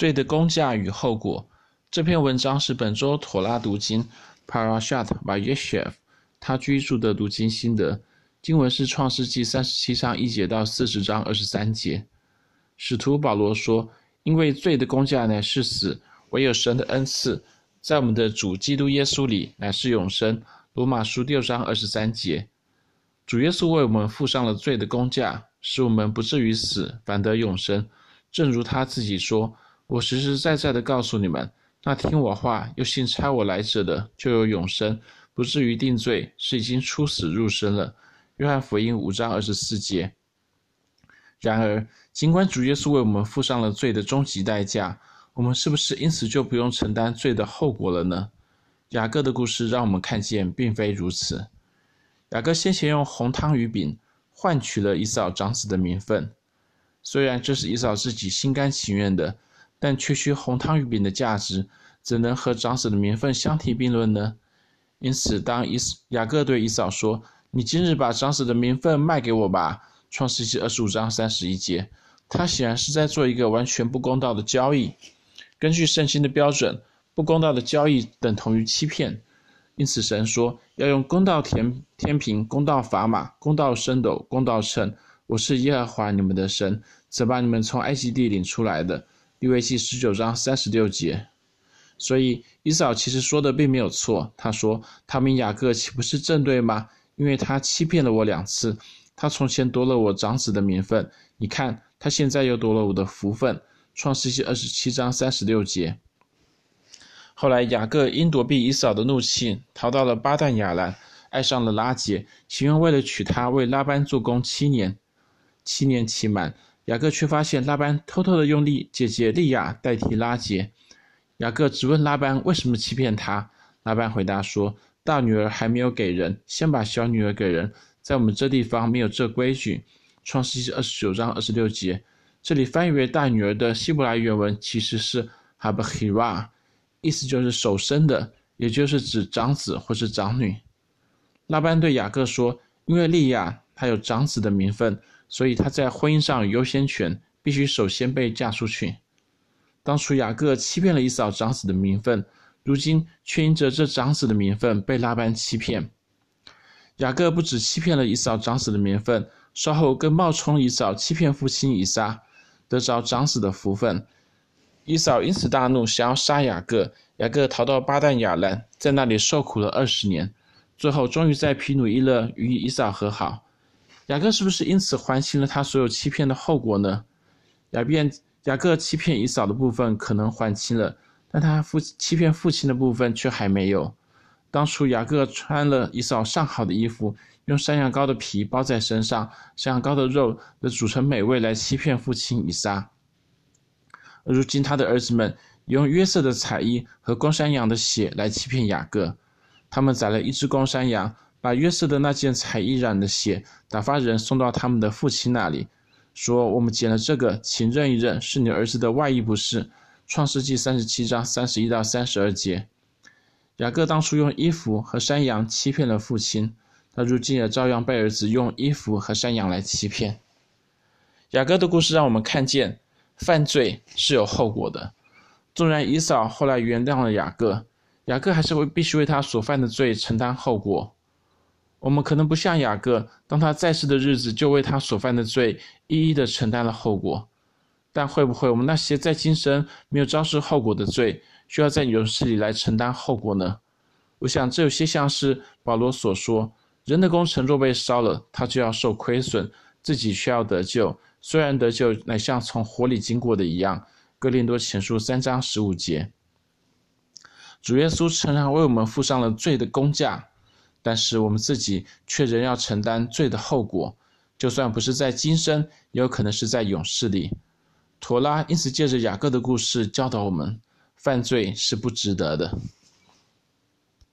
罪的工价与后果。这篇文章是本周妥拉读经 Parashat Vayeshev 他居住的读经心得。经文是创世纪三十七章一节到四十章二十三节。使徒保罗说：“因为罪的工价乃是死，唯有神的恩赐，在我们的主基督耶稣里乃是永生。”罗马书六章二十三节。主耶稣为我们付上了罪的工价，使我们不至于死，反得永生。正如他自己说：“我实实在在的告诉你们。”那听我话又信差我来者的，就有永生，不至于定罪，是已经出死入生了。约翰福音五章二十四节。然而，尽管主耶稣为我们付上了罪的终极代价，我们是不是因此就不用承担罪的后果了呢？雅各的故事让我们看见，并非如此。雅各先前用红汤鱼饼换取了以扫长子的名分，虽然这是以扫自己心甘情愿的。但区区红汤鱼饼的价值，怎能和长子的名分相提并论呢？因此，当以雅各对以扫说：“你今日把长子的名分卖给我吧。”创世记二十五章三十一节，他显然是在做一个完全不公道的交易。根据圣经的标准，不公道的交易等同于欺骗。因此，神说要用公道填天平、公道砝码、公道升斗、公道秤。我是耶和华你们的神，怎把你们从埃及地领出来的。利未记十九章三十六节，所以以扫其实说的并没有错。他说：“他们雅各岂不是正对吗？因为他欺骗了我两次。他从前夺了我长子的名分，你看他现在又夺了我的福分。”创世记二十七章三十六节。后来雅各因躲避以扫的怒气，逃到了巴旦亚兰，爱上了拉结，情愿为了娶她为拉班做工七年。七年期满。雅各却发现拉班偷偷的用力姐姐利亚代替拉结。雅各质问拉班为什么欺骗他。拉班回答说：“大女儿还没有给人，先把小女儿给人。在我们这地方没有这规矩。”创世记二十九章二十六节，这里翻译为大女儿的希伯来原文其实是 h a b h i r a，意思就是首生的，也就是指长子或是长女。拉班对雅各说：“因为利亚她有长子的名分。”所以他在婚姻上有优先权，必须首先被嫁出去。当初雅各欺骗了以扫长子的名分，如今却因着这长子的名分被拉班欺骗。雅各不止欺骗了以扫长子的名分，稍后更冒充以扫欺骗父亲以撒，得着长子的福分。以扫因此大怒，想要杀雅各。雅各逃到巴旦亚兰，在那里受苦了二十年，最后终于在皮努伊勒与以扫和好。雅各是不是因此还清了他所有欺骗的后果呢？雅便雅各欺骗以扫的部分可能还清了，但他父欺骗父亲的部分却还没有。当初雅各穿了以扫上好的衣服，用山羊羔的皮包在身上，山羊羔的肉的煮成美味来欺骗父亲以撒。而如今他的儿子们用约瑟的彩衣和公山羊的血来欺骗雅各，他们宰了一只公山羊。把约瑟的那件彩衣染的血打发人送到他们的父亲那里，说：“我们捡了这个，请认一认，是你儿子的外衣不是？”创世纪三十七章三十一到三十二节。雅各当初用衣服和山羊欺骗了父亲，他如今也照样被儿子用衣服和山羊来欺骗。雅各的故事让我们看见，犯罪是有后果的。纵然以扫后来原谅了雅各，雅各还是会必须为他所犯的罪承担后果。我们可能不像雅各，当他在世的日子就为他所犯的罪一一的承担了后果，但会不会我们那些在今生没有招致后果的罪，需要在永世里来承担后果呢？我想这有些像是保罗所说：人的工程若被烧了，他就要受亏损，自己却要得救，虽然得救乃像从火里经过的一样。哥林多前书三章十五节，主耶稣诚然为我们付上了罪的工价。但是我们自己却仍要承担罪的后果，就算不是在今生，也有可能是在永世里。妥拉因此借着雅各的故事教导我们，犯罪是不值得的。